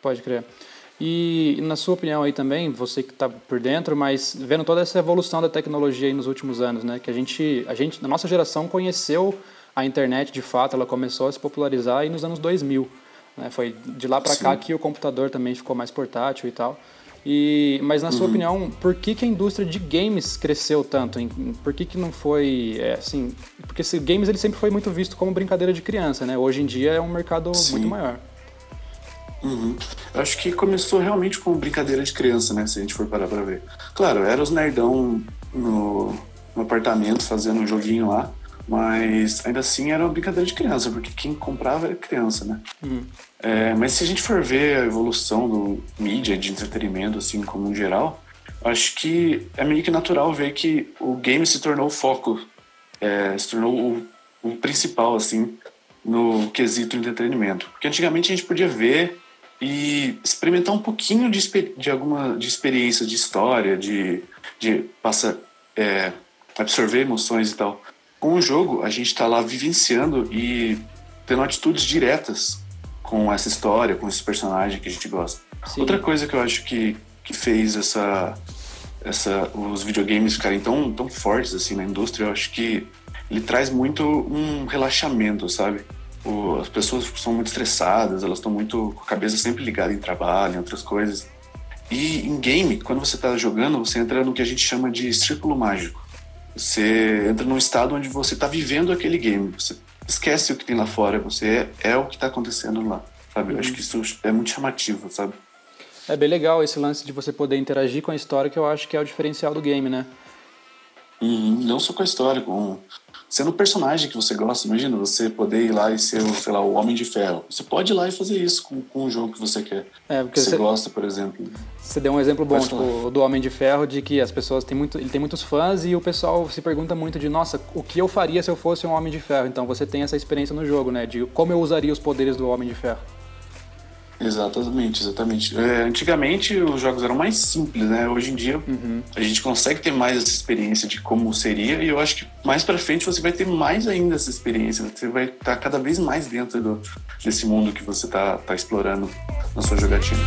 Pode crer. E na sua opinião aí também, você que está por dentro, mas vendo toda essa evolução da tecnologia aí nos últimos anos, né? Que a gente, a gente, na nossa geração conheceu a internet de fato, ela começou a se popularizar aí nos anos 2000. Né? Foi de lá para cá que o computador também ficou mais portátil e tal. E, mas na sua uhum. opinião, por que, que a indústria de games cresceu tanto? Por que, que não foi é, assim? Porque esse games ele sempre foi muito visto como brincadeira de criança, né? Hoje em dia é um mercado Sim. muito maior. Uhum. Eu acho que começou realmente como brincadeira de criança, né? Se a gente for parar pra ver. Claro, era os nerdão no, no apartamento fazendo um joguinho lá, mas ainda assim era uma brincadeira de criança, porque quem comprava era criança, né? Uhum. É, mas se a gente for ver a evolução do mídia, de entretenimento, assim, como um geral, acho que é meio que natural ver que o game se tornou o foco, é, se tornou o, o principal, assim, no quesito entretenimento. Porque antigamente a gente podia ver e experimentar um pouquinho de, de alguma de experiência de história, de, de passa, é, absorver emoções e tal. Com o jogo, a gente está lá vivenciando e tendo atitudes diretas com essa história, com esse personagem que a gente gosta. Sim. Outra coisa que eu acho que, que fez essa, essa, os videogames ficarem tão, tão fortes assim na indústria, eu acho que ele traz muito um relaxamento, sabe? O, as pessoas são muito estressadas, elas estão muito com a cabeça sempre ligada em trabalho, em outras coisas. E em game, quando você está jogando, você entra no que a gente chama de círculo mágico. Você entra num estado onde você está vivendo aquele game. Você esquece o que tem lá fora, você é, é o que está acontecendo lá, sabe? Eu acho que isso é muito chamativo, sabe? É bem legal esse lance de você poder interagir com a história, que eu acho que é o diferencial do game, né? Não só com a história, com sendo o personagem que você gosta. Imagina você poder ir lá e ser, sei lá, o Homem de Ferro. Você pode ir lá e fazer isso com, com o jogo que você quer. É, porque você, você gosta, por exemplo. Você deu um exemplo bom, tipo, do Homem de Ferro, de que as pessoas têm muito, ele tem muitos fãs e o pessoal se pergunta muito de, nossa, o que eu faria se eu fosse um Homem de Ferro? Então você tem essa experiência no jogo, né? De como eu usaria os poderes do Homem de Ferro. Exatamente, exatamente. É, antigamente os jogos eram mais simples, né? Hoje em dia uhum. a gente consegue ter mais essa experiência de como seria e eu acho que mais para frente você vai ter mais ainda essa experiência. Você vai estar cada vez mais dentro do, desse mundo que você está tá explorando na sua jogatina.